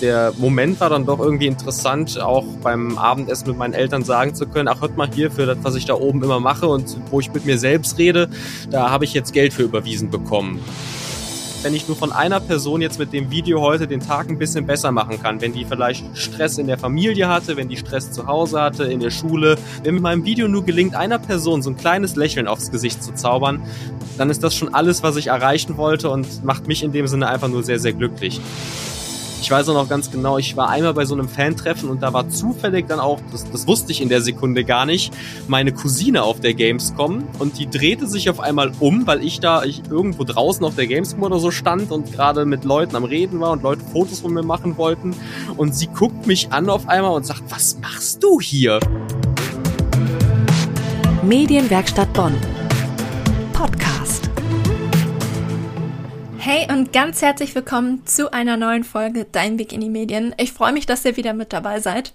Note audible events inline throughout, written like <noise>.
der Moment war dann doch irgendwie interessant, auch beim Abendessen mit meinen Eltern sagen zu können, ach hört mal hier für das, was ich da oben immer mache und wo ich mit mir selbst rede, da habe ich jetzt Geld für überwiesen bekommen wenn ich nur von einer Person jetzt mit dem Video heute den Tag ein bisschen besser machen kann, wenn die vielleicht Stress in der Familie hatte, wenn die Stress zu Hause hatte, in der Schule, wenn mit meinem Video nur gelingt, einer Person so ein kleines Lächeln aufs Gesicht zu zaubern, dann ist das schon alles, was ich erreichen wollte und macht mich in dem Sinne einfach nur sehr, sehr glücklich. Ich weiß auch noch ganz genau, ich war einmal bei so einem Fan-Treffen und da war zufällig dann auch, das, das wusste ich in der Sekunde gar nicht, meine Cousine auf der Gamescom und die drehte sich auf einmal um, weil ich da ich irgendwo draußen auf der Gamescom oder so stand und gerade mit Leuten am Reden war und Leute Fotos von mir machen wollten und sie guckt mich an auf einmal und sagt, was machst du hier? Medienwerkstatt Bonn. Hey und ganz herzlich willkommen zu einer neuen Folge Dein Weg in die Medien. Ich freue mich, dass ihr wieder mit dabei seid.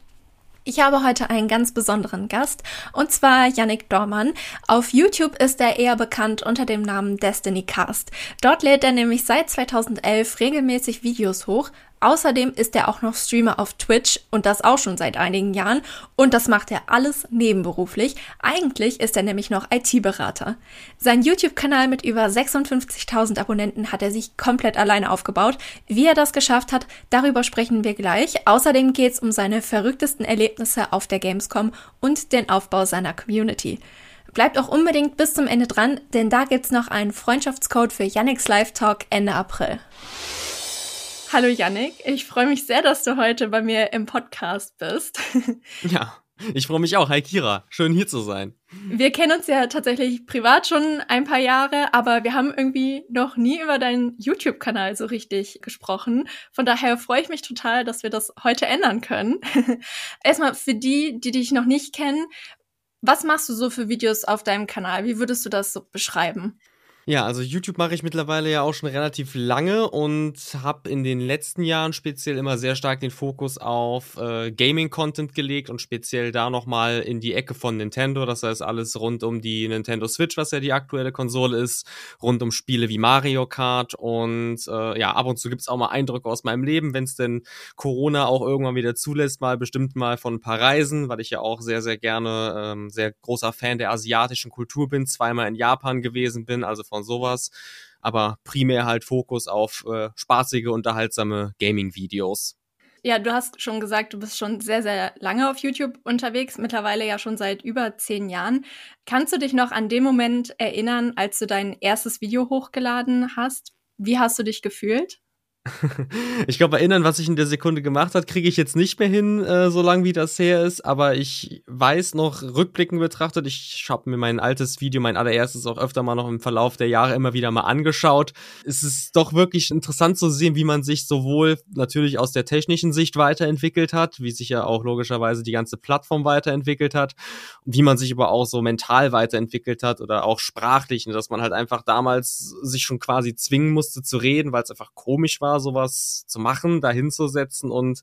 Ich habe heute einen ganz besonderen Gast und zwar Yannick Dormann. Auf YouTube ist er eher bekannt unter dem Namen Destiny Cast. Dort lädt er nämlich seit 2011 regelmäßig Videos hoch, Außerdem ist er auch noch Streamer auf Twitch und das auch schon seit einigen Jahren und das macht er alles nebenberuflich. Eigentlich ist er nämlich noch IT-Berater. Sein YouTube-Kanal mit über 56.000 Abonnenten hat er sich komplett alleine aufgebaut. Wie er das geschafft hat, darüber sprechen wir gleich. Außerdem geht es um seine verrücktesten Erlebnisse auf der Gamescom und den Aufbau seiner Community. Bleibt auch unbedingt bis zum Ende dran, denn da gibt's noch einen Freundschaftscode für Yannicks Live Talk Ende April. Hallo Yannick, ich freue mich sehr, dass du heute bei mir im Podcast bist. <laughs> Ja, ich freue mich auch. Hi Kira, schön hier zu sein. Wir kennen uns ja tatsächlich privat schon ein paar Jahre, aber wir haben irgendwie noch nie über deinen YouTube-Kanal so richtig gesprochen. Von daher freue ich mich total, dass wir das heute ändern können. <laughs> Erstmal für die, die dich noch nicht kennen, was machst du so für Videos auf deinem Kanal? Wie würdest du das so beschreiben? Ja, also YouTube mache ich mittlerweile ja auch schon relativ lange und habe in den letzten Jahren speziell immer sehr stark den Fokus auf äh, Gaming-Content gelegt und speziell da nochmal in die Ecke von Nintendo. Das heißt alles rund um die Nintendo Switch, was ja die aktuelle Konsole ist, rund um Spiele wie Mario Kart und äh, ja, ab und zu gibt's auch mal Eindrücke aus meinem Leben, wenn es denn Corona auch irgendwann wieder zulässt, mal bestimmt mal von ein paar Reisen, weil ich ja auch sehr, sehr gerne ähm, sehr großer Fan der asiatischen Kultur bin, zweimal in Japan gewesen bin, also von sowas. Aber primär halt Fokus auf äh, spaßige, unterhaltsame Gaming-Videos. Ja, du hast schon gesagt, du bist schon sehr, sehr lange auf YouTube unterwegs, mittlerweile ja schon seit über zehn Jahren. Kannst du dich noch an den Moment erinnern, als du dein erstes Video hochgeladen hast? Wie hast du dich gefühlt? <laughs> ich glaube, erinnern, was ich in der Sekunde gemacht hat, kriege ich jetzt nicht mehr hin, äh, so lange wie das her ist. Aber ich weiß noch, rückblickend betrachtet, ich habe mir mein altes Video, mein allererstes, auch öfter mal noch im Verlauf der Jahre immer wieder mal angeschaut. Es ist doch wirklich interessant zu sehen, wie man sich sowohl natürlich aus der technischen Sicht weiterentwickelt hat, wie sich ja auch logischerweise die ganze Plattform weiterentwickelt hat, wie man sich aber auch so mental weiterentwickelt hat oder auch sprachlich, dass man halt einfach damals sich schon quasi zwingen musste zu reden, weil es einfach komisch war sowas zu machen, da hinzusetzen und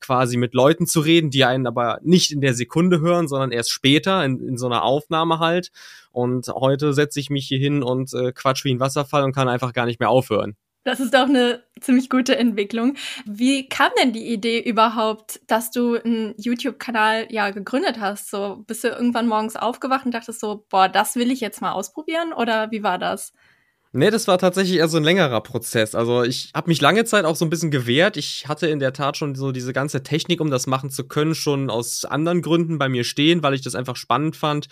quasi mit Leuten zu reden, die einen aber nicht in der Sekunde hören, sondern erst später in, in so einer Aufnahme halt. Und heute setze ich mich hier hin und äh, quatsch wie ein Wasserfall und kann einfach gar nicht mehr aufhören. Das ist doch eine ziemlich gute Entwicklung. Wie kam denn die Idee überhaupt, dass du einen YouTube-Kanal ja gegründet hast? So bist du irgendwann morgens aufgewacht und dachtest so, boah, das will ich jetzt mal ausprobieren? Oder wie war das? Nee, das war tatsächlich eher so ein längerer Prozess. Also ich habe mich lange Zeit auch so ein bisschen gewehrt. Ich hatte in der Tat schon so diese ganze Technik, um das machen zu können, schon aus anderen Gründen bei mir stehen, weil ich das einfach spannend fand,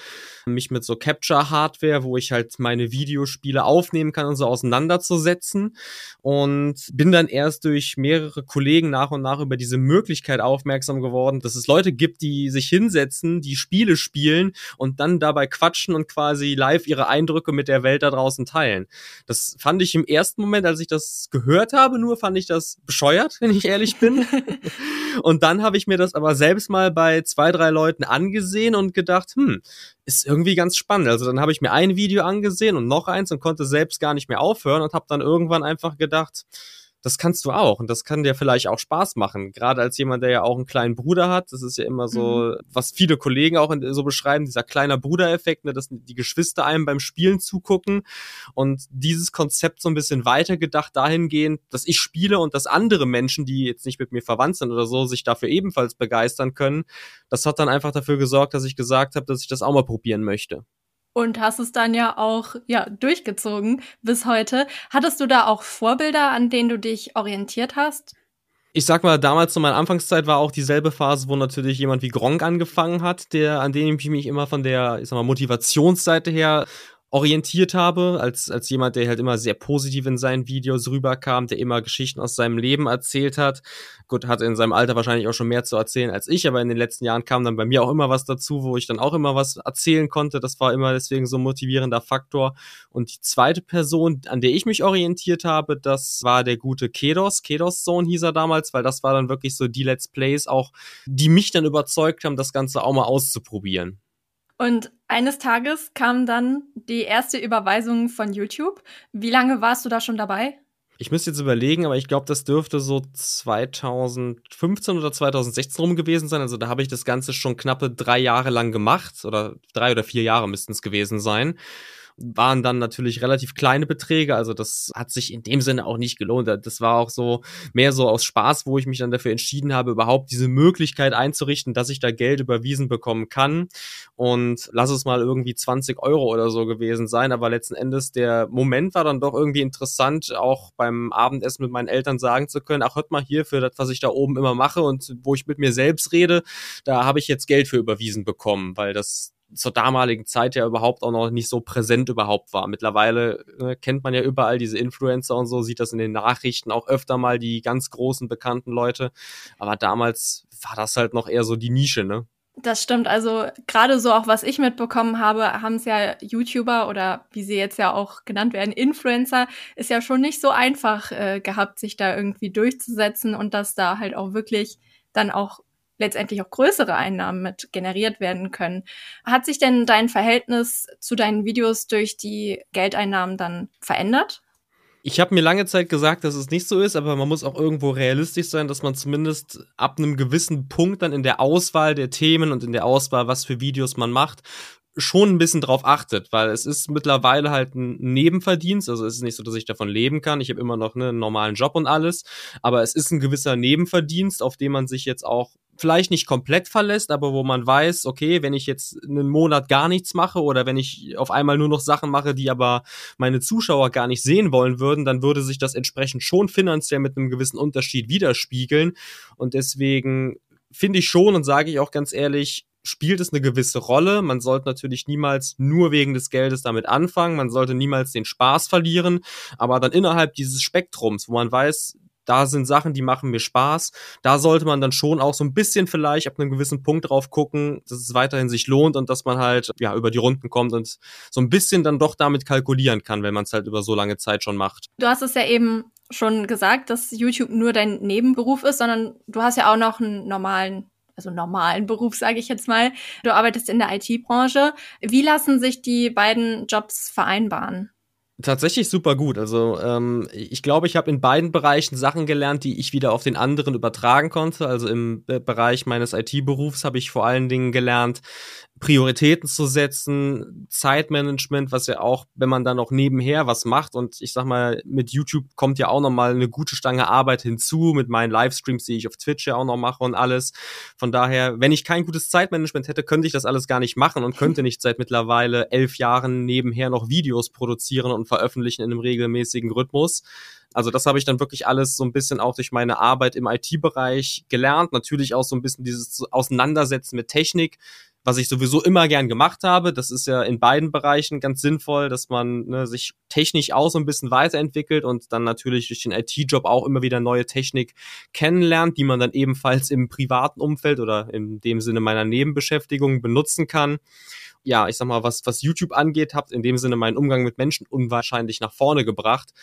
mich mit so Capture-Hardware, wo ich halt meine Videospiele aufnehmen kann und so auseinanderzusetzen. Und bin dann erst durch mehrere Kollegen nach und nach über diese Möglichkeit aufmerksam geworden, dass es Leute gibt, die sich hinsetzen, die Spiele spielen und dann dabei quatschen und quasi live ihre Eindrücke mit der Welt da draußen teilen. Das fand ich im ersten Moment, als ich das gehört habe, nur fand ich das bescheuert, wenn ich ehrlich bin. <laughs> und dann habe ich mir das aber selbst mal bei zwei, drei Leuten angesehen und gedacht, hm, ist irgendwie ganz spannend. Also dann habe ich mir ein Video angesehen und noch eins und konnte selbst gar nicht mehr aufhören und habe dann irgendwann einfach gedacht, das kannst du auch und das kann dir vielleicht auch Spaß machen. Gerade als jemand, der ja auch einen kleinen Bruder hat, das ist ja immer so, mhm. was viele Kollegen auch so beschreiben, dieser kleiner Brudereffekt, ne, dass die Geschwister einem beim Spielen zugucken und dieses Konzept so ein bisschen weitergedacht dahingehend, dass ich spiele und dass andere Menschen, die jetzt nicht mit mir verwandt sind oder so, sich dafür ebenfalls begeistern können. Das hat dann einfach dafür gesorgt, dass ich gesagt habe, dass ich das auch mal probieren möchte und hast es dann ja auch ja durchgezogen bis heute. Hattest du da auch Vorbilder, an denen du dich orientiert hast? Ich sag mal, damals zu meiner Anfangszeit war auch dieselbe Phase, wo natürlich jemand wie Gronk angefangen hat, der an dem ich mich immer von der, ich sag mal, Motivationsseite her orientiert habe, als, als jemand, der halt immer sehr positiv in seinen Videos rüberkam, der immer Geschichten aus seinem Leben erzählt hat. Gut, hat in seinem Alter wahrscheinlich auch schon mehr zu erzählen als ich, aber in den letzten Jahren kam dann bei mir auch immer was dazu, wo ich dann auch immer was erzählen konnte. Das war immer deswegen so ein motivierender Faktor. Und die zweite Person, an der ich mich orientiert habe, das war der gute Kedos. Kedos Zone hieß er damals, weil das war dann wirklich so die Let's Plays auch, die mich dann überzeugt haben, das Ganze auch mal auszuprobieren. Und eines Tages kam dann die erste Überweisung von YouTube. Wie lange warst du da schon dabei? Ich müsste jetzt überlegen, aber ich glaube, das dürfte so 2015 oder 2016 rum gewesen sein. Also da habe ich das Ganze schon knappe drei Jahre lang gemacht oder drei oder vier Jahre müssten es gewesen sein waren dann natürlich relativ kleine Beträge, also das hat sich in dem Sinne auch nicht gelohnt. Das war auch so mehr so aus Spaß, wo ich mich dann dafür entschieden habe, überhaupt diese Möglichkeit einzurichten, dass ich da Geld überwiesen bekommen kann. Und lass es mal irgendwie 20 Euro oder so gewesen sein, aber letzten Endes der Moment war dann doch irgendwie interessant, auch beim Abendessen mit meinen Eltern sagen zu können, ach hört mal hier für das, was ich da oben immer mache und wo ich mit mir selbst rede, da habe ich jetzt Geld für überwiesen bekommen, weil das zur damaligen Zeit ja überhaupt auch noch nicht so präsent überhaupt war. Mittlerweile äh, kennt man ja überall diese Influencer und so, sieht das in den Nachrichten auch öfter mal die ganz großen bekannten Leute. Aber damals war das halt noch eher so die Nische, ne? Das stimmt. Also gerade so auch was ich mitbekommen habe, haben es ja YouTuber oder wie sie jetzt ja auch genannt werden, Influencer, ist ja schon nicht so einfach äh, gehabt, sich da irgendwie durchzusetzen und dass da halt auch wirklich dann auch letztendlich auch größere Einnahmen mit generiert werden können. Hat sich denn dein Verhältnis zu deinen Videos durch die Geldeinnahmen dann verändert? Ich habe mir lange Zeit gesagt, dass es nicht so ist, aber man muss auch irgendwo realistisch sein, dass man zumindest ab einem gewissen Punkt dann in der Auswahl der Themen und in der Auswahl, was für Videos man macht, schon ein bisschen drauf achtet, weil es ist mittlerweile halt ein Nebenverdienst, also es ist nicht so, dass ich davon leben kann. Ich habe immer noch ne, einen normalen Job und alles, aber es ist ein gewisser Nebenverdienst, auf den man sich jetzt auch vielleicht nicht komplett verlässt, aber wo man weiß, okay, wenn ich jetzt einen Monat gar nichts mache oder wenn ich auf einmal nur noch Sachen mache, die aber meine Zuschauer gar nicht sehen wollen würden, dann würde sich das entsprechend schon finanziell mit einem gewissen Unterschied widerspiegeln. Und deswegen finde ich schon und sage ich auch ganz ehrlich, spielt es eine gewisse Rolle. Man sollte natürlich niemals nur wegen des Geldes damit anfangen. Man sollte niemals den Spaß verlieren. Aber dann innerhalb dieses Spektrums, wo man weiß, da sind Sachen, die machen mir Spaß. Da sollte man dann schon auch so ein bisschen vielleicht ab einem gewissen Punkt drauf gucken, dass es weiterhin sich lohnt und dass man halt ja über die Runden kommt und so ein bisschen dann doch damit kalkulieren kann, wenn man es halt über so lange Zeit schon macht. Du hast es ja eben schon gesagt, dass YouTube nur dein Nebenberuf ist, sondern du hast ja auch noch einen normalen also normalen Beruf, sage ich jetzt mal. Du arbeitest in der IT-Branche. Wie lassen sich die beiden Jobs vereinbaren? Tatsächlich super gut. Also ähm, ich glaube, ich habe in beiden Bereichen Sachen gelernt, die ich wieder auf den anderen übertragen konnte. Also im Bereich meines IT-Berufs habe ich vor allen Dingen gelernt, Prioritäten zu setzen, Zeitmanagement, was ja auch, wenn man dann noch nebenher was macht und ich sag mal, mit YouTube kommt ja auch noch mal eine gute Stange Arbeit hinzu, mit meinen Livestreams, die ich auf Twitch ja auch noch mache und alles. Von daher, wenn ich kein gutes Zeitmanagement hätte, könnte ich das alles gar nicht machen und könnte nicht seit mittlerweile elf Jahren nebenher noch Videos produzieren und veröffentlichen in einem regelmäßigen Rhythmus. Also das habe ich dann wirklich alles so ein bisschen auch durch meine Arbeit im IT-Bereich gelernt. Natürlich auch so ein bisschen dieses Auseinandersetzen mit Technik, was ich sowieso immer gern gemacht habe. Das ist ja in beiden Bereichen ganz sinnvoll, dass man ne, sich technisch auch so ein bisschen weiterentwickelt und dann natürlich durch den IT-Job auch immer wieder neue Technik kennenlernt, die man dann ebenfalls im privaten Umfeld oder in dem Sinne meiner Nebenbeschäftigung benutzen kann ja, ich sag mal, was, was YouTube angeht, habt in dem Sinne meinen Umgang mit Menschen unwahrscheinlich nach vorne gebracht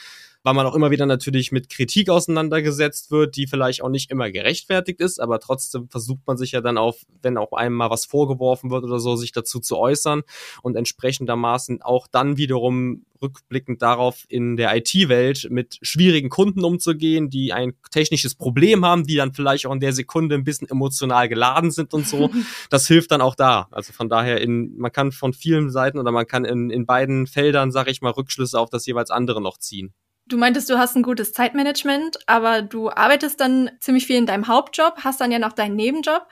weil man auch immer wieder natürlich mit Kritik auseinandergesetzt wird, die vielleicht auch nicht immer gerechtfertigt ist, aber trotzdem versucht man sich ja dann auf, wenn auch einem mal was vorgeworfen wird oder so, sich dazu zu äußern und entsprechendermaßen auch dann wiederum rückblickend darauf in der IT-Welt mit schwierigen Kunden umzugehen, die ein technisches Problem haben, die dann vielleicht auch in der Sekunde ein bisschen emotional geladen sind und so. <laughs> Das hilft dann auch da. Also von daher in, man kann von vielen Seiten oder man kann in, in beiden Feldern, sage ich mal, Rückschlüsse auf das jeweils andere noch ziehen. Du meintest, du hast ein gutes Zeitmanagement, aber du arbeitest dann ziemlich viel in deinem Hauptjob, hast dann ja noch deinen Nebenjob.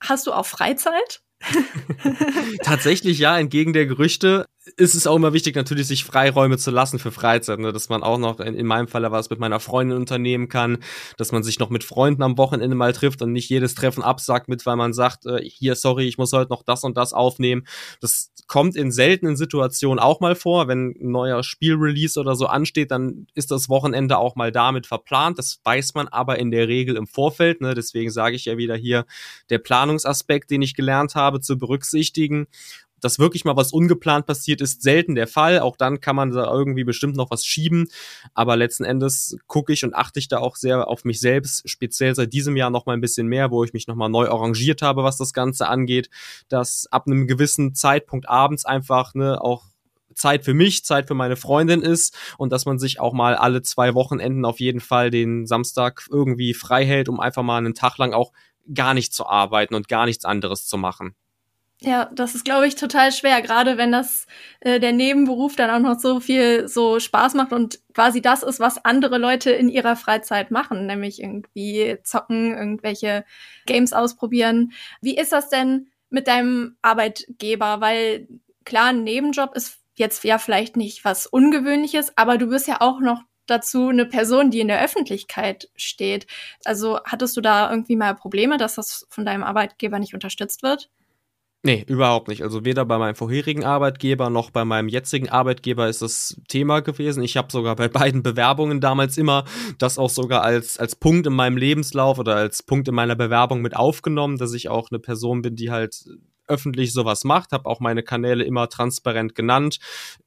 Hast du auch Freizeit? <laughs> Tatsächlich ja, entgegen der Gerüchte ist es auch immer wichtig, natürlich sich Freiräume zu lassen für Freizeit, ne? dass man auch noch, in, in meinem Fall was mit meiner Freundin unternehmen kann, dass man sich noch mit Freunden am Wochenende mal trifft und nicht jedes Treffen absagt mit, weil man sagt, äh, hier, sorry, ich muss heute noch das und das aufnehmen. Das kommt in seltenen Situationen auch mal vor. Wenn ein neuer Spielrelease oder so ansteht, dann ist das Wochenende auch mal damit verplant. Das weiß man aber in der Regel im Vorfeld. Ne? Deswegen sage ich ja wieder hier, der Planungsaspekt, den ich gelernt habe, zu berücksichtigen dass wirklich mal was ungeplant passiert, ist selten der Fall. Auch dann kann man da irgendwie bestimmt noch was schieben. Aber letzten Endes gucke ich und achte ich da auch sehr auf mich selbst, speziell seit diesem Jahr noch mal ein bisschen mehr, wo ich mich noch mal neu arrangiert habe, was das Ganze angeht, dass ab einem gewissen Zeitpunkt abends einfach ne, auch Zeit für mich, Zeit für meine Freundin ist und dass man sich auch mal alle zwei Wochenenden auf jeden Fall den Samstag irgendwie frei hält, um einfach mal einen Tag lang auch gar nicht zu arbeiten und gar nichts anderes zu machen. Ja, das ist, glaube ich, total schwer, gerade wenn das äh, der Nebenberuf dann auch noch so viel so Spaß macht und quasi das ist, was andere Leute in ihrer Freizeit machen, nämlich irgendwie zocken, irgendwelche Games ausprobieren. Wie ist das denn mit deinem Arbeitgeber? Weil klar, ein Nebenjob ist jetzt ja vielleicht nicht was Ungewöhnliches, aber du bist ja auch noch dazu eine Person, die in der Öffentlichkeit steht. Also hattest du da irgendwie mal Probleme, dass das von deinem Arbeitgeber nicht unterstützt wird? Nee, überhaupt nicht. Also weder bei meinem vorherigen Arbeitgeber noch bei meinem jetzigen Arbeitgeber ist das Thema gewesen. Ich habe sogar bei beiden Bewerbungen damals immer das auch sogar als, als Punkt in meinem Lebenslauf oder als Punkt in meiner Bewerbung mit aufgenommen, dass ich auch eine Person bin, die halt öffentlich sowas macht, habe auch meine Kanäle immer transparent genannt.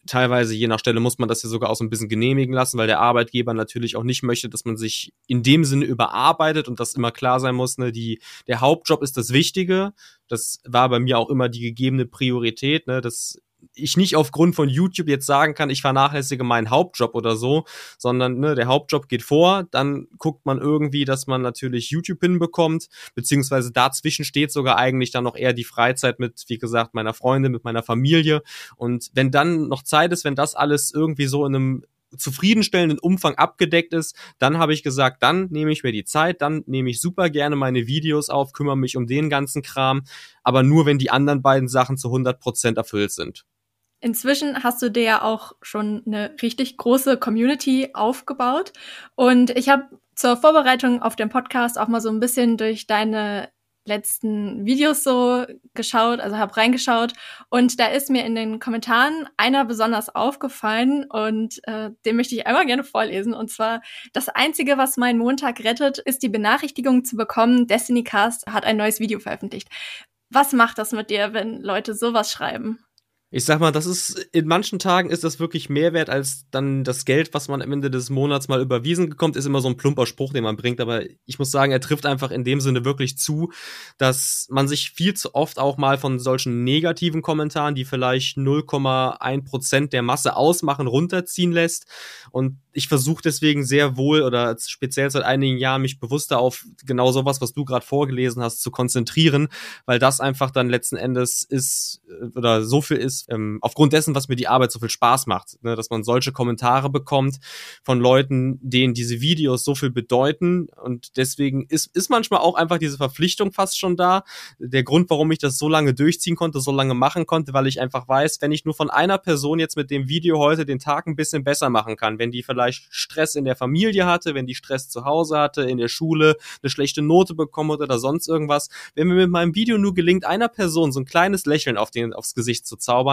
Teilweise, je nach Stelle, muss man das ja sogar auch so ein bisschen genehmigen lassen, weil der Arbeitgeber natürlich auch nicht möchte, dass man sich in dem Sinne überarbeitet und das immer klar sein muss, ne, die, der Hauptjob ist das Wichtige. Das war bei mir auch immer die gegebene Priorität, ne, das ich nicht aufgrund von YouTube jetzt sagen kann, ich vernachlässige meinen Hauptjob oder so, sondern ne, der Hauptjob geht vor, dann guckt man irgendwie, dass man natürlich YouTube hinbekommt, beziehungsweise dazwischen steht sogar eigentlich dann noch eher die Freizeit mit, wie gesagt, meiner Freundin, mit meiner Familie. Und wenn dann noch Zeit ist, wenn das alles irgendwie so in einem zufriedenstellenden Umfang abgedeckt ist, dann habe ich gesagt, dann nehme ich mir die Zeit, dann nehme ich super gerne meine Videos auf, kümmere mich um den ganzen Kram, aber nur wenn die anderen beiden Sachen zu 100 Prozent erfüllt sind. Inzwischen hast du dir ja auch schon eine richtig große Community aufgebaut. Und ich habe zur Vorbereitung auf den Podcast auch mal so ein bisschen durch deine letzten Videos so geschaut, also habe reingeschaut und da ist mir in den Kommentaren einer besonders aufgefallen und äh, den möchte ich einmal gerne vorlesen und zwar das einzige, was meinen Montag rettet, ist die Benachrichtigung zu bekommen, Destiny Cast hat ein neues Video veröffentlicht. Was macht das mit dir, wenn Leute sowas schreiben? Ich sag mal, das ist, in manchen Tagen ist das wirklich mehr wert als dann das Geld, was man am Ende des Monats mal überwiesen bekommt, ist immer so ein plumper Spruch, den man bringt. Aber ich muss sagen, er trifft einfach in dem Sinne wirklich zu, dass man sich viel zu oft auch mal von solchen negativen Kommentaren, die vielleicht 0,1 Prozent der Masse ausmachen, runterziehen lässt. Und ich versuche deswegen sehr wohl oder speziell seit einigen Jahren mich bewusster auf genau sowas, was du gerade vorgelesen hast, zu konzentrieren, weil das einfach dann letzten Endes ist äh, oder so viel ist, ähm, aufgrund dessen, was mir die Arbeit so viel Spaß macht, ne, dass man solche Kommentare bekommt von Leuten, denen diese Videos so viel bedeuten und deswegen ist, ist manchmal auch einfach diese Verpflichtung fast schon da. Der Grund, warum ich das so lange durchziehen konnte, so lange machen konnte, weil ich einfach weiß, wenn ich nur von einer Person jetzt mit dem Video heute den Tag ein bisschen besser machen kann, wenn die vielleicht Stress in der Familie hatte, wenn die Stress zu Hause hatte, in der Schule eine schlechte Note bekommen oder sonst irgendwas. Wenn mir mit meinem Video nur gelingt, einer Person so ein kleines Lächeln auf den, aufs Gesicht zu zaubern,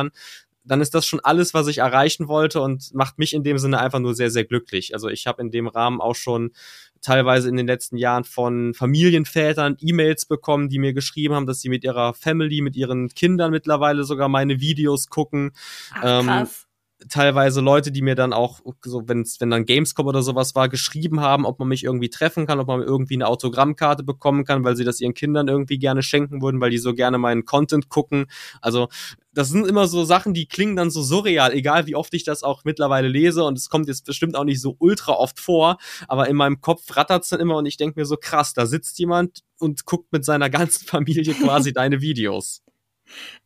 dann ist das schon alles, was ich erreichen wollte und macht mich in dem Sinne einfach nur sehr, sehr glücklich. Also ich habe in dem Rahmen auch schon teilweise in den letzten Jahren von Familienvätern E-Mails bekommen, die mir geschrieben haben, dass sie mit ihrer Family, mit ihren Kindern mittlerweile sogar meine Videos gucken. Ach, krass. Ähm, teilweise Leute, die mir dann auch, so wenn's, wenn dann Gamescom oder sowas war, geschrieben haben, ob man mich irgendwie treffen kann, ob man irgendwie eine Autogrammkarte bekommen kann, weil sie das ihren Kindern irgendwie gerne schenken würden, weil die so gerne meinen Content gucken. Also das sind immer so Sachen, die klingen dann so surreal, egal wie oft ich das auch mittlerweile lese und es kommt jetzt bestimmt auch nicht so ultra oft vor, aber in meinem Kopf rattert's dann immer und ich denke mir so krass, da sitzt jemand und guckt mit seiner ganzen Familie quasi <laughs> deine Videos.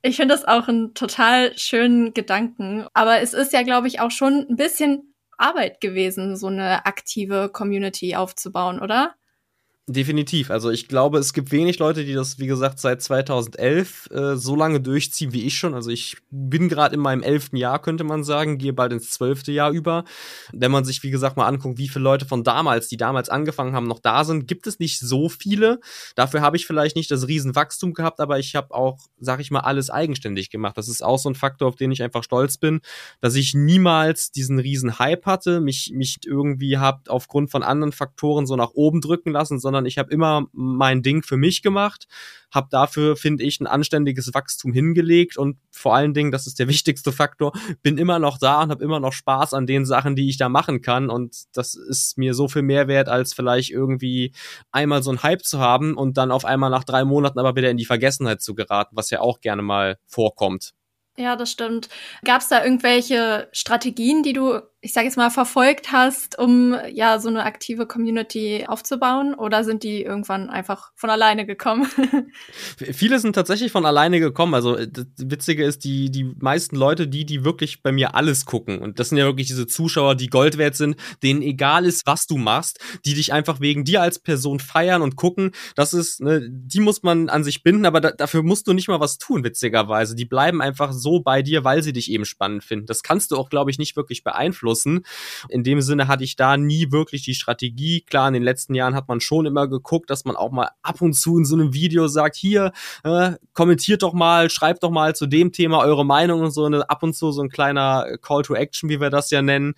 Ich finde das auch einen total schönen Gedanken. Aber es ist ja, glaube ich, auch schon ein bisschen Arbeit gewesen, so eine aktive Community aufzubauen, oder? Definitiv. Also ich glaube, es gibt wenig Leute, die das, wie gesagt, seit 2011 äh, so lange durchziehen wie ich schon. Also ich bin gerade in meinem elften Jahr, könnte man sagen, gehe bald ins zwölfte Jahr über. Wenn man sich, wie gesagt, mal anguckt, wie viele Leute von damals, die damals angefangen haben, noch da sind, gibt es nicht so viele. Dafür habe ich vielleicht nicht das Riesenwachstum gehabt, aber ich habe auch, sag ich mal, alles eigenständig gemacht. Das ist auch so ein Faktor, auf den ich einfach stolz bin, dass ich niemals diesen riesen Hype hatte, mich, mich irgendwie habt aufgrund von anderen Faktoren so nach oben drücken lassen, sondern sondern ich habe immer mein Ding für mich gemacht, habe dafür, finde ich, ein anständiges Wachstum hingelegt und vor allen Dingen, das ist der <laughs> wichtigste Faktor, bin immer noch da und habe immer noch Spaß an den Sachen, die ich da machen kann und das ist mir so viel mehr wert, als vielleicht irgendwie einmal so ein Hype zu haben und dann auf einmal nach drei Monaten aber wieder in die Vergessenheit zu geraten, was ja auch gerne mal vorkommt. Ja, das stimmt. Gab es da irgendwelche Strategien, die du ich sage jetzt mal, verfolgt hast, um ja so eine aktive Community aufzubauen? Oder sind die irgendwann einfach von alleine gekommen? Viele sind tatsächlich von alleine gekommen. Also äh, das Witzige ist, die, die meisten Leute, die, die wirklich bei mir alles gucken, und das sind ja wirklich diese Zuschauer, die Gold wert sind, denen egal ist, was du machst, die dich einfach wegen dir als Person feiern und gucken, das ist, ne, die muss man an sich binden, aber da, dafür musst du nicht mal was tun, witzigerweise. Die bleiben einfach so bei dir, weil sie dich eben spannend finden. Das kannst du auch, glaube ich, nicht wirklich beeinflussen beeinflussen. In dem Sinne hatte ich da nie wirklich die Strategie. Klar, in den letzten Jahren hat man schon immer geguckt, dass man auch mal ab und zu in so einem Video sagt, hier, äh, kommentiert doch mal, schreibt doch mal zu dem Thema eure Meinung und so, eine, ab und zu so ein kleiner Call to Action, wie wir das ja nennen.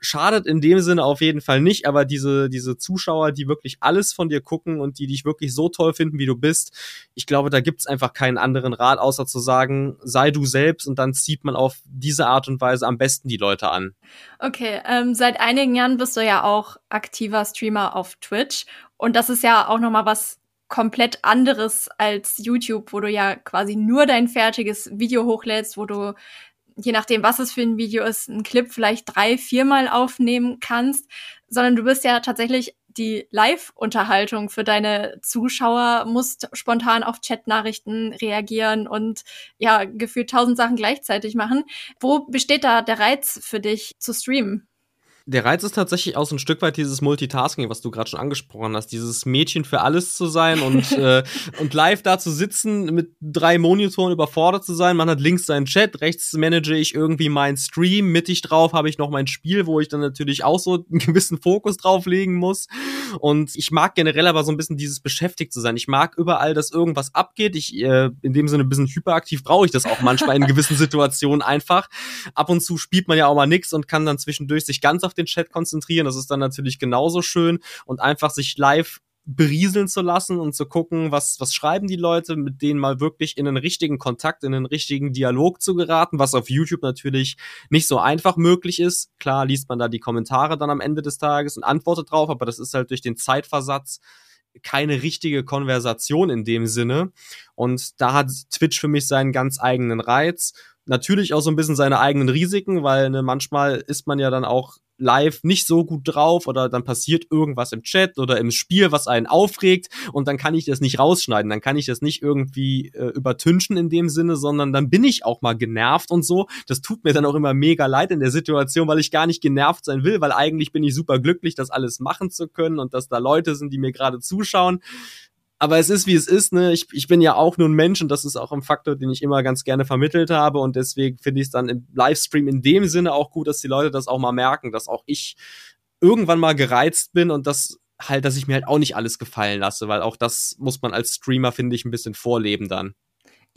Schadet in dem Sinne auf jeden Fall nicht, aber diese, diese Zuschauer, die wirklich alles von dir gucken und die dich wirklich so toll finden, wie du bist, ich glaube, da gibt's einfach keinen anderen Rat, außer zu sagen, sei du selbst und dann zieht man auf diese Art und Weise am besten die Leute an. Okay, ähm, seit einigen Jahren bist du ja auch aktiver Streamer auf Twitch. Und das ist ja auch noch mal was komplett anderes als YouTube, wo du ja quasi nur dein fertiges Video hochlädst, wo du je nachdem, was es für ein Video ist, einen Clip vielleicht drei, viermal aufnehmen kannst, sondern du bist ja tatsächlich die Live-Unterhaltung für deine Zuschauer, musst spontan auf Chat-Nachrichten reagieren und ja, gefühlt tausend Sachen gleichzeitig machen. Wo besteht da der Reiz für dich zu streamen? Der Reiz ist tatsächlich auch so ein Stück weit dieses Multitasking, was du gerade schon angesprochen hast, dieses Mädchen für alles zu sein und, <laughs> äh, und live da zu sitzen, mit drei Monitoren überfordert zu sein. Man hat links seinen Chat, rechts manage ich irgendwie meinen Stream, mittig drauf habe ich noch mein Spiel, wo ich dann natürlich auch so einen <laughs> gewissen Fokus drauf legen muss. Und ich mag generell aber so ein bisschen dieses beschäftigt zu sein. Ich mag überall, dass irgendwas abgeht. Ich, äh, in dem Sinne ein bisschen hyperaktiv brauche ich das auch manchmal in gewissen <laughs> Situationen einfach. Ab und zu spielt man ja auch mal nix und kann dann zwischendurch sich ganz auf den Chat konzentrieren. Das ist dann natürlich genauso schön und einfach sich live berieseln zu lassen und zu gucken, was, was schreiben die Leute, mit denen mal wirklich in einen richtigen Kontakt, in einen richtigen Dialog zu geraten, was auf YouTube natürlich nicht so einfach möglich ist. Klar liest man da die Kommentare dann am Ende des Tages und antwortet drauf, aber das ist halt durch den Zeitversatz keine richtige Konversation in dem Sinne. Und da hat Twitch für mich seinen ganz eigenen Reiz. Natürlich auch so ein bisschen seine eigenen Risiken, weil ne, manchmal ist man ja dann auch live nicht so gut drauf oder dann passiert irgendwas im Chat oder im Spiel, was einen aufregt und dann kann ich das nicht rausschneiden, dann kann ich das nicht irgendwie äh, übertünchen in dem Sinne, sondern dann bin ich auch mal genervt und so. Das tut mir dann auch immer mega leid in der Situation, weil ich gar nicht genervt sein will, weil eigentlich bin ich super glücklich, das alles machen zu können und dass da Leute sind, die mir gerade zuschauen aber es ist wie es ist, ne? Ich, ich bin ja auch nur ein Mensch und das ist auch ein Faktor, den ich immer ganz gerne vermittelt habe und deswegen finde ich es dann im Livestream in dem Sinne auch gut, dass die Leute das auch mal merken, dass auch ich irgendwann mal gereizt bin und das halt, dass ich mir halt auch nicht alles gefallen lasse, weil auch das muss man als Streamer, finde ich, ein bisschen vorleben dann.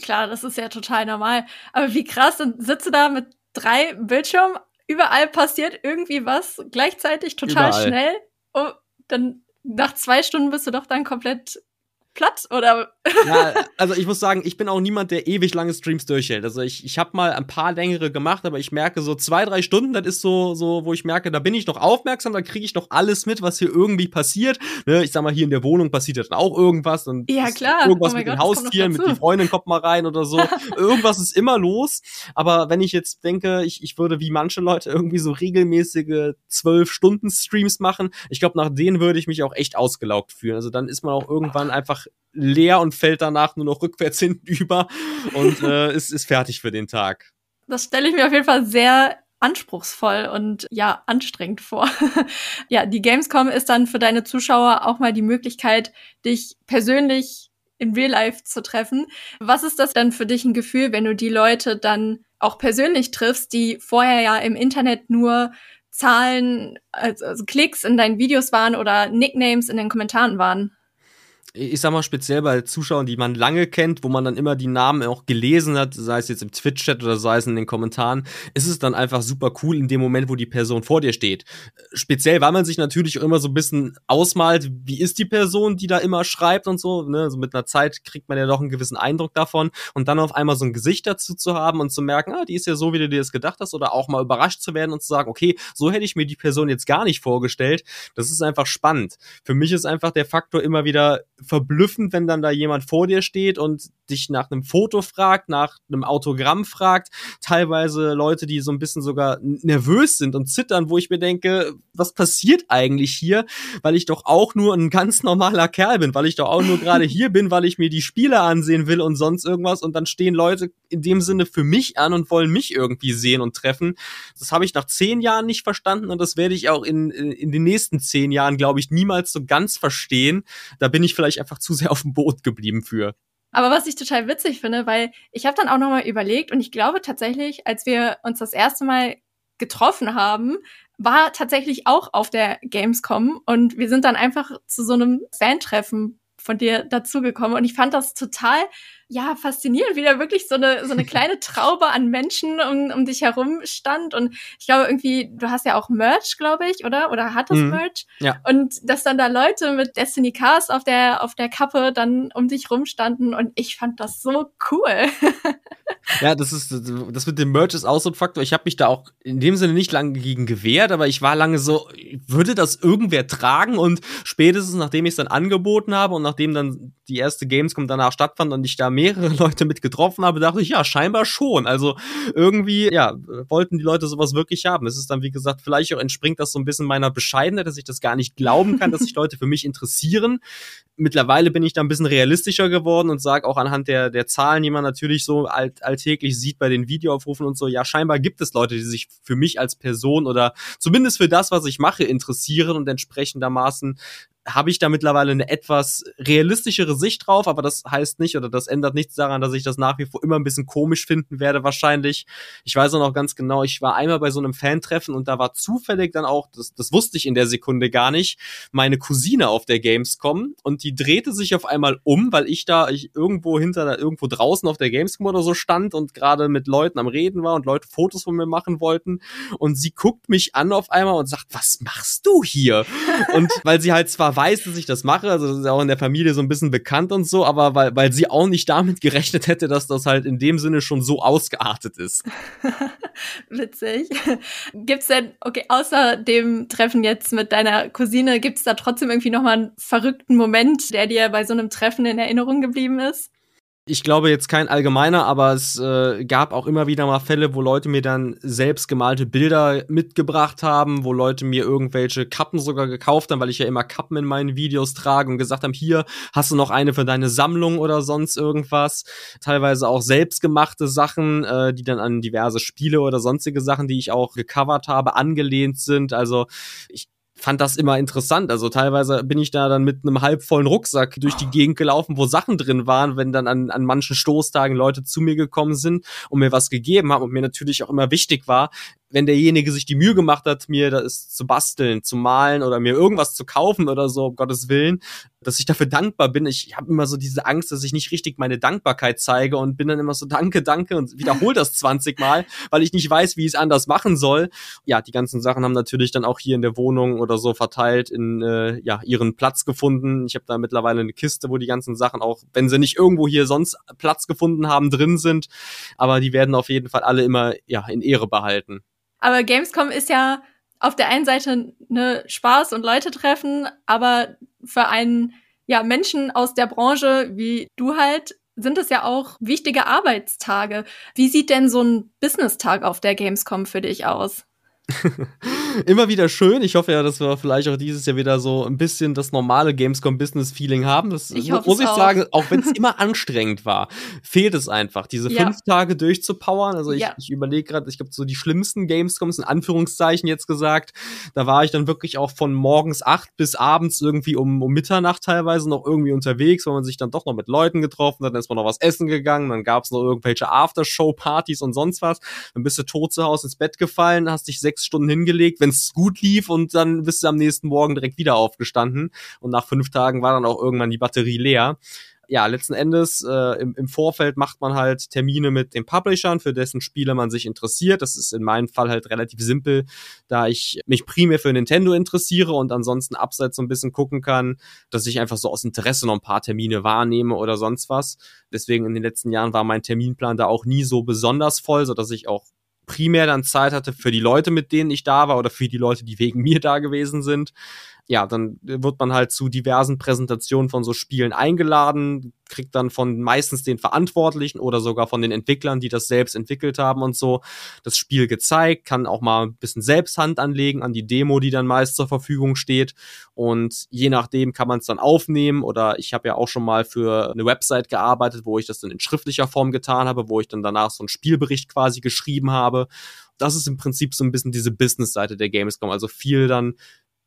Klar, das ist ja total normal. Aber wie krass, dann sitzt du da mit drei Bildschirmen, überall passiert irgendwie was gleichzeitig total überall. schnell. Und dann nach zwei Stunden bist du doch dann komplett platt oder? ja, also ich muss sagen, ich bin auch niemand, der ewig lange Streams durchhält. Also ich, ich habe mal ein paar längere gemacht, aber ich merke so zwei, drei Stunden, das ist so, so, wo ich merke, da bin ich noch aufmerksam, da kriege ich noch alles mit, was hier irgendwie passiert. Ne, ich sag mal, hier in der Wohnung passiert ja dann auch irgendwas und ja, klar. irgendwas oh mit Gott, den Haustieren, mit den Freundin kommt mal rein oder so. <laughs> irgendwas ist immer los. Aber wenn ich jetzt denke, ich, ich würde wie manche Leute irgendwie so regelmäßige zwölf Stunden Streams machen, ich glaube, nach denen würde ich mich auch echt ausgelaugt fühlen. Also dann ist man auch irgendwann einfach leer und fällt danach nur noch rückwärts <laughs> hinten über und äh, ist, ist fertig für den Tag. Das stelle ich mir auf jeden Fall sehr anspruchsvoll und ja, anstrengend vor. <laughs> ja, die Gamescom ist dann für deine Zuschauer auch mal die Möglichkeit, dich persönlich in Real Life zu treffen. Was ist das dann für dich ein Gefühl, wenn du die Leute dann auch persönlich triffst, die vorher ja im Internet nur Zahlen, also, also Klicks in deinen Videos waren oder Nicknames in den Kommentaren waren? Ich sag mal speziell bei Zuschauern, die man lange kennt, wo man dann immer die Namen auch gelesen hat, sei es jetzt im Twitch-Chat oder sei es in den Kommentaren, ist es dann einfach super cool in dem Moment, wo die Person vor dir steht. Speziell, weil man sich natürlich auch immer so ein bisschen ausmalt, wie ist die Person, die da immer schreibt und so, ne, so mit einer Zeit kriegt man ja doch einen gewissen Eindruck davon und dann auf einmal so ein Gesicht dazu zu haben und zu merken, ah, die ist ja so, wie du dir das gedacht hast oder auch mal überrascht zu werden und zu sagen, okay, so hätte ich mir die Person jetzt gar nicht vorgestellt. Das ist einfach spannend. Für mich ist einfach der Faktor immer wieder verblüffend, wenn dann da jemand vor dir steht und dich nach einem Foto fragt, nach einem Autogramm fragt. Teilweise Leute, die so ein bisschen sogar nervös sind und zittern, wo ich mir denke, was passiert eigentlich hier? Weil ich doch auch nur ein ganz normaler Kerl bin, weil ich doch auch nur <laughs> gerade hier bin, weil ich mir die Spiele ansehen will und sonst irgendwas und dann stehen Leute in dem Sinne für mich an und wollen mich irgendwie sehen und treffen. Das habe ich nach zehn Jahren nicht verstanden und das werde ich auch in, in den nächsten zehn Jahren, glaube ich, niemals so ganz verstehen. Da bin ich vielleicht einfach zu sehr auf dem Boot geblieben für. Aber was ich total witzig finde, weil ich habe dann auch nochmal überlegt und ich glaube tatsächlich, als wir uns das erste Mal getroffen haben, war tatsächlich auch auf der Gamescom und wir sind dann einfach zu so einem Fan-Treffen von dir dazugekommen und ich fand das total ja, faszinierend, wie da wirklich so eine, so eine kleine <laughs> Traube an Menschen um, um dich herum stand. Und ich glaube irgendwie, du hast ja auch Merch, glaube ich, oder? Oder hattest mhm. Merch? Ja. Und dass dann da Leute mit Destiny Cars auf der, auf der Kappe dann um dich rumstanden und ich fand das so cool. ja, das ist, das mit dem Merch ist auch so ein Faktor. Ich habe mich da auch in dem Sinne nicht lange gegen gewehrt, aber ich war lange so, würde das irgendwer tragen? Und spätestens nachdem ich es dann angeboten habe und nachdem dann die erste Gamescom danach stattfand und ich da mehrere <laughs> Leute mit getroffen habe, dachte ich, ja, scheinbar schon. Also irgendwie, ja, wollten die Leute sowas wirklich haben. Es ist dann, wie gesagt, vielleicht auch entspringt das so ein bisschen meiner Bescheidenheit, dass ich das gar nicht glauben kann, dass sich <laughs> Leute für mich interessieren. Mittlerweile bin ich da ein bisschen realistischer geworden und sage auch anhand der, der Zahlen, die man natürlich so alt, alltäglich sieht bei den Videoaufrufen und so, ja, scheinbar gibt es Leute, die sich für mich als Person oder zumindest für das, was ich mache, interessieren und entsprechendermaßen habe ich da mittlerweile eine etwas realistischere Sicht drauf, aber das heißt nicht oder das ändert nichts daran, dass ich das nach wie vor immer ein bisschen komisch finden werde wahrscheinlich. Ich weiß auch noch ganz genau, ich war einmal bei so einem Fan-Treffen und da war zufällig dann auch, das, das wusste ich in der Sekunde gar nicht, meine Cousine auf der Gamescom und die drehte sich auf einmal um, weil ich da ich irgendwo hinter irgendwo draußen auf der Gamescom oder so stand und gerade mit Leuten am Reden war und Leute Fotos von mir machen wollten und sie guckt mich an auf einmal und sagt, was machst du hier? und weil sie halt zwar weiß, dass ich das mache, also das ist auch in der Familie so ein bisschen bekannt und so, aber weil, weil sie auch nicht damit <laughs> gerechnet hätte, dass das halt in dem Sinne schon so ausgeartet ist. <laughs> Witzig. Gibt's denn, okay, außer dem Treffen jetzt mit deiner Cousine, gibt's da trotzdem irgendwie nochmal einen verrückten Moment, der dir bei so einem Treffen in Erinnerung geblieben ist? Ich glaube jetzt kein allgemeiner, aber es äh, gab auch immer wieder mal Fälle, wo Leute mir dann selbst gemalte Bilder mitgebracht haben, wo Leute mir irgendwelche Kappen sogar gekauft haben, weil ich ja immer Kappen in meinen Videos trage und gesagt haben, hier hast du noch eine für deine Sammlung oder sonst irgendwas. Teilweise auch selbstgemachte Sachen, äh, die dann an diverse Spiele oder sonstige Sachen, die ich auch gecovert habe, angelehnt sind. Also ich fand das immer interessant. Also teilweise bin ich da dann mit einem halbvollen Rucksack durch die Gegend gelaufen, wo Sachen drin waren, wenn dann an, an manchen Stoßtagen Leute zu mir gekommen sind und mir was gegeben haben und mir natürlich auch immer wichtig war, wenn derjenige sich die Mühe gemacht hat, mir das zu basteln, zu malen oder mir irgendwas zu kaufen oder so, um Gottes Willen, dass ich dafür dankbar bin. Ich habe immer so diese Angst, dass ich nicht richtig meine Dankbarkeit zeige und bin dann immer so danke, danke und wiederhole das 20 Mal, weil ich nicht weiß, wie ich es anders machen soll. Ja, die ganzen Sachen haben natürlich dann auch hier in der Wohnung oder so verteilt in äh, ja ihren Platz gefunden. Ich habe da mittlerweile eine Kiste, wo die ganzen Sachen auch, wenn sie nicht irgendwo hier sonst Platz gefunden haben, drin sind, aber die werden auf jeden Fall alle immer ja in Ehre behalten. Aber Gamescom ist ja auf der einen Seite ne Spaß und Leute treffen, aber für einen ja Menschen aus der Branche wie du halt sind es ja auch wichtige Arbeitstage. Wie sieht denn so ein Business-Tag auf der Gamescom für dich aus? <laughs> immer wieder schön. Ich hoffe ja, dass wir vielleicht auch dieses Jahr wieder so ein bisschen das normale Gamescom-Business-Feeling haben. Das ich muss ich auch. sagen, auch wenn es <laughs> immer anstrengend war, fehlt es einfach, diese Ja. fünf Tage durchzupowern. Also ich, Ja. ich überlege gerade, ich glaube, so die schlimmsten Gamescoms, in Anführungszeichen jetzt gesagt, da war ich dann wirklich auch von morgens acht bis abends irgendwie um, um Mitternacht teilweise noch irgendwie unterwegs, weil man sich dann doch noch mit Leuten getroffen hat, dann ist man noch was essen gegangen, dann gab es noch irgendwelche Aftershow-Partys und sonst was. Dann bist du tot zu Hause ins Bett gefallen, hast dich sechs Stunden hingelegt, wenn es gut lief und dann bist du am nächsten Morgen direkt wieder aufgestanden und nach fünf Tagen war dann auch irgendwann die Batterie leer. Ja, letzten Endes äh, im, im Vorfeld macht man halt Termine mit den Publishern, für dessen Spiele man sich interessiert. Das ist in meinem Fall halt relativ simpel, da ich mich primär für Nintendo interessiere und ansonsten abseits so ein bisschen gucken kann, dass ich einfach so aus Interesse noch ein paar Termine wahrnehme oder sonst was. Deswegen in den letzten Jahren war mein Terminplan da auch nie so besonders voll, so dass ich auch primär dann Zeit hatte für die Leute, mit denen ich da war oder für die Leute, die wegen <laughs> mir da gewesen sind. Ja, dann wird man halt zu diversen Präsentationen von so Spielen eingeladen, kriegt dann von meistens den Verantwortlichen oder sogar von den Entwicklern, die das selbst entwickelt haben und so, das Spiel gezeigt, kann auch mal ein bisschen selbst Hand anlegen an die Demo, die dann meist zur Verfügung steht. Und je nachdem kann man es dann aufnehmen oder ich habe ja auch schon mal für eine Website gearbeitet, wo ich das dann in schriftlicher Form getan habe, wo ich dann danach so einen Spielbericht quasi geschrieben habe. Das ist im Prinzip so ein bisschen diese Business-Seite der Gamescom. Also viel dann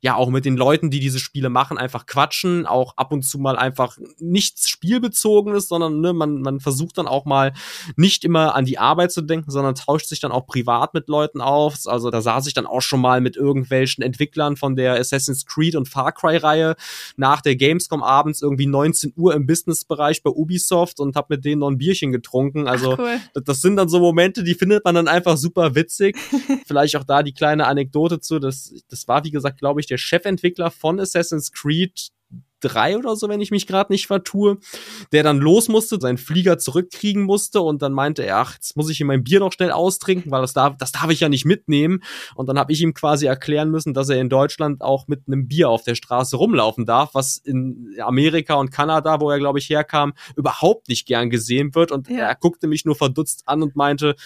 ja auch mit den Leuten, die diese Spiele machen, einfach quatschen, auch ab und zu mal einfach nichts spielbezogenes, sondern ne, man, man versucht dann auch mal nicht immer an die Arbeit zu denken, sondern tauscht sich dann auch privat mit Leuten auf. Also da saß ich dann auch schon mal mit irgendwelchen Entwicklern von der Assassin's Creed und Far Cry Reihe nach der Gamescom abends irgendwie 19 Uhr im Businessbereich bei Ubisoft und hab mit denen noch ein Bierchen getrunken. Also Ach, cool. das- das sind dann so Momente, die findet man dann einfach super witzig. <laughs> Vielleicht auch da die kleine Anekdote zu. Das, das war, wie gesagt, glaube ich, der Chefentwickler von Assassin's Creed 3 oder so, wenn ich mich gerade nicht vertue, der dann los musste, seinen Flieger zurückkriegen musste und dann meinte er, ach, jetzt muss ich hier mein Bier noch schnell austrinken, weil das darf, das darf ich ja nicht mitnehmen. Und dann habe ich ihm quasi erklären müssen, dass er in Deutschland auch mit einem Bier auf der Straße rumlaufen darf, was in Amerika und Kanada, wo er, glaube ich, herkam, überhaupt nicht gern gesehen wird. Und er guckte mich nur verdutzt an und meinte,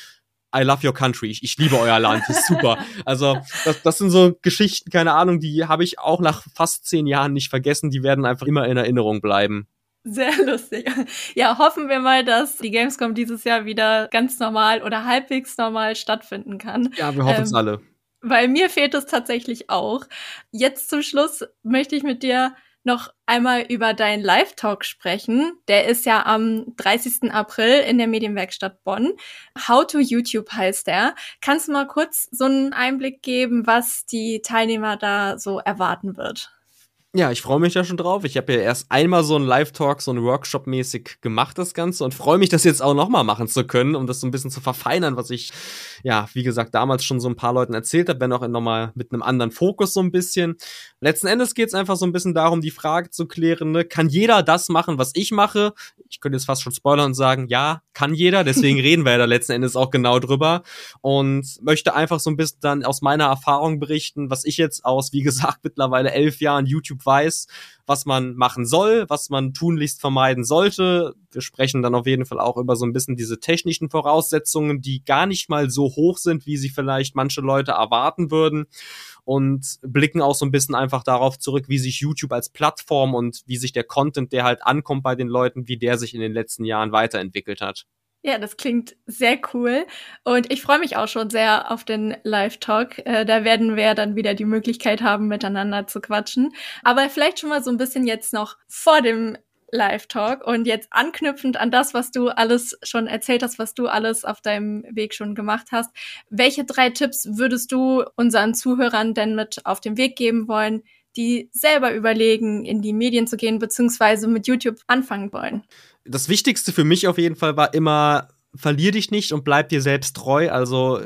I love your country. Ich, ich liebe euer Land. Das ist super. Also, das, das sind so Geschichten, keine Ahnung, die habe ich auch nach fast zehn Jahren nicht vergessen. Die werden einfach immer in Erinnerung bleiben. Sehr lustig. Ja, hoffen wir mal, dass die Gamescom dieses Jahr wieder ganz normal oder halbwegs normal stattfinden kann. Ja, wir hoffen es Ähm, alle. Weil mir fehlt es tatsächlich auch. Jetzt zum Schluss möchte ich mit dir noch einmal über deinen Live-Talk sprechen. Der ist ja am 30. April in der Medienwerkstatt Bonn. How to YouTube heißt der. Kannst du mal kurz so einen Einblick geben, was die Teilnehmer da so erwarten wird? Ja, ich freue mich da schon drauf. Ich habe ja erst einmal so einen Live-Talk, so einen Workshop-mäßig gemacht, das Ganze, und freue mich, das jetzt auch nochmal machen zu können, um das so ein bisschen zu verfeinern, was ich, ja, wie gesagt, damals schon so ein paar Leuten erzählt habe, wenn auch nochmal mit einem anderen Fokus so ein bisschen. Letzten Endes geht es einfach so ein bisschen darum, die Frage zu klären, ne, kann jeder das machen, was ich mache? Ich könnte jetzt fast schon spoilern und sagen, ja, kann jeder, deswegen <laughs> reden wir ja da letzten Endes auch genau drüber und möchte einfach so ein bisschen dann aus meiner Erfahrung berichten, was ich jetzt aus, wie gesagt, mittlerweile elf Jahren YouTube weiß, was man machen soll, was man tunlichst vermeiden sollte. Wir sprechen dann auf jeden Fall auch über so ein bisschen diese technischen Voraussetzungen, die gar nicht mal so hoch sind, wie sie vielleicht manche Leute erwarten würden und blicken auch so ein bisschen einfach darauf zurück, wie sich YouTube als Plattform und wie sich der Content, der halt ankommt bei den Leuten, wie der sich in den letzten Jahren weiterentwickelt hat. Ja, das klingt sehr cool. Und ich freue mich auch schon sehr auf den Live-Talk. Äh, da werden wir dann wieder die Möglichkeit haben, miteinander zu quatschen. Aber vielleicht schon mal so ein bisschen jetzt noch vor dem Live-Talk. Und jetzt anknüpfend an das, was du alles schon erzählt hast, was du alles auf deinem Weg schon gemacht hast, welche drei Tipps würdest du unseren Zuhörern denn mit auf den Weg geben wollen, die selber überlegen, in die Medien zu gehen, beziehungsweise mit YouTube anfangen wollen? Das Wichtigste für mich auf jeden Fall war immer, verlier dich nicht und bleib dir selbst treu. Also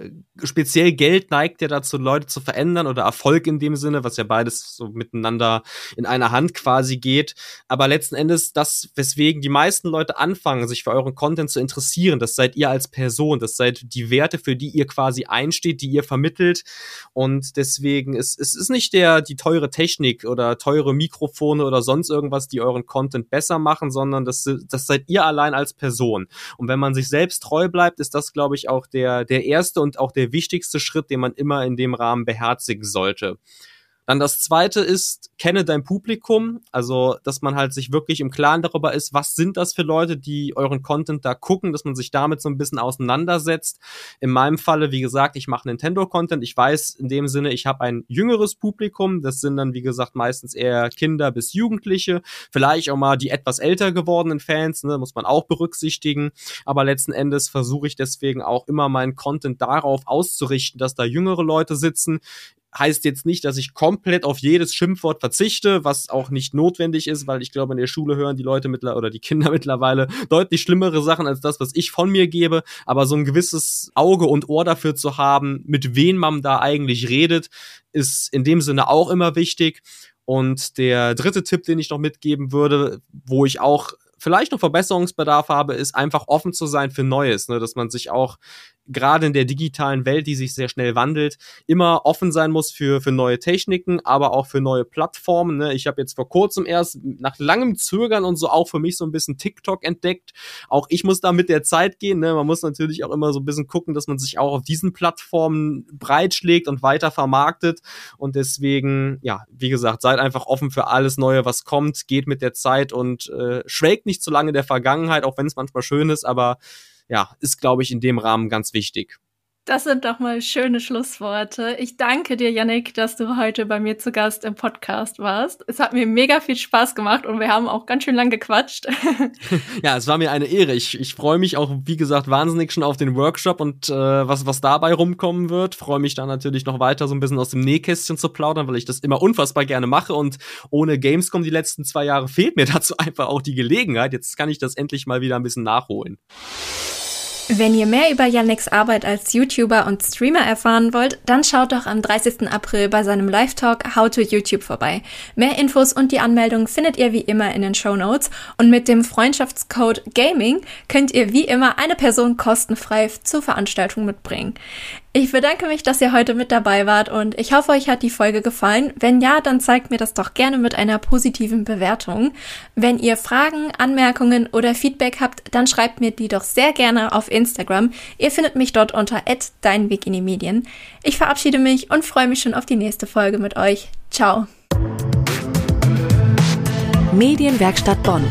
speziell Geld neigt ja dazu, Leute zu verändern oder Erfolg in dem Sinne, was ja beides so miteinander in einer Hand quasi geht. Aber letzten Endes das, weswegen die meisten Leute anfangen, sich für euren Content zu interessieren, das seid ihr als Person, das seid die Werte, für die ihr quasi einsteht, die ihr vermittelt. Und deswegen ist es ist nicht der die teure Technik oder teure Mikrofone oder sonst irgendwas, die euren Content besser machen, sondern das, das seid ihr allein als Person. Und wenn man sich selbst treu bleibt, ist das, glaube ich, auch der der erste und auch der wichtigste Schritt, den man immer in dem Rahmen beherzigen sollte. Dann das zweite ist, kenne dein Publikum, also dass man halt sich wirklich im Klaren darüber ist, was sind das für Leute, die euren Content da gucken, dass man sich damit so ein bisschen auseinandersetzt. In meinem Falle, wie gesagt, ich mache Nintendo-Content. Ich weiß in dem Sinne, ich habe ein jüngeres Publikum. Das sind dann, wie gesagt, meistens eher Kinder bis Jugendliche. Vielleicht auch mal die etwas älter gewordenen Fans, ne, muss man auch berücksichtigen. Aber letzten Endes versuche ich deswegen auch immer meinen Content darauf auszurichten, dass da jüngere Leute sitzen heißt jetzt nicht, dass ich komplett auf jedes Schimpfwort verzichte, was auch nicht notwendig ist, weil ich glaube, in der Schule hören die Leute mittlerweile oder die Kinder <laughs> mittlerweile deutlich schlimmere Sachen als das, was ich von mir gebe. Aber so ein gewisses Auge und Ohr dafür zu haben, mit wem man da eigentlich redet, ist in dem Sinne auch immer wichtig. Und der dritte Tipp, den ich noch mitgeben würde, wo ich auch vielleicht noch Verbesserungsbedarf habe, ist einfach offen zu sein für Neues, ne? dass man sich auch gerade in der digitalen Welt, die sich sehr schnell wandelt, immer offen sein muss für, für neue Techniken, aber auch für neue Plattformen. Ne? Ich habe jetzt vor kurzem erst nach langem Zögern und so auch für mich so ein bisschen TikTok entdeckt. Auch ich muss da mit der Zeit gehen. Ne? Man muss natürlich auch immer so ein bisschen gucken, dass man sich auch auf diesen Plattformen breitschlägt und weiter vermarktet. Und deswegen, ja, wie gesagt, seid einfach offen für alles Neue, was kommt, geht mit der Zeit und äh, schwelgt nicht zu lange der Vergangenheit, auch wenn es manchmal schön ist, aber ja, ist, glaube ich, in dem Rahmen ganz wichtig. Das sind doch mal schöne Schlussworte. Ich danke dir, Yannick, dass du heute bei mir zu Gast im Podcast warst. Es hat mir mega viel Spaß gemacht und wir haben auch ganz schön lang gequatscht. <laughs> ja, es war mir eine Ehre. Ich, ich freue mich auch, wie gesagt, wahnsinnig schon auf den Workshop und äh, was, was dabei rumkommen wird. Freue mich dann natürlich noch weiter so ein bisschen aus dem Nähkästchen zu plaudern, weil ich das immer unfassbar gerne mache und ohne Gamescom die letzten zwei Jahre fehlt mir <laughs> dazu einfach auch die Gelegenheit. Jetzt kann ich das endlich mal wieder ein bisschen nachholen. Wenn ihr mehr über Yannicks Arbeit als YouTuber und Streamer erfahren wollt, dann schaut doch am 30. April bei seinem Live-Talk How to YouTube vorbei. Mehr Infos und die Anmeldung findet ihr wie immer in den Show Notes und mit dem Freundschaftscode Gaming könnt ihr wie immer eine Person kostenfrei zur Veranstaltung mitbringen. Ich bedanke mich, dass ihr heute mit dabei wart und ich hoffe, euch hat die Folge gefallen. Wenn ja, dann zeigt mir das doch gerne mit einer positiven Bewertung. Wenn ihr Fragen, Anmerkungen oder Feedback habt, dann schreibt mir die doch sehr gerne auf Instagram. Ihr findet mich dort unter @deinweginiemedien. Ich verabschiede mich und freue mich schon auf die nächste Folge mit euch. Ciao. Medienwerkstatt Bonn.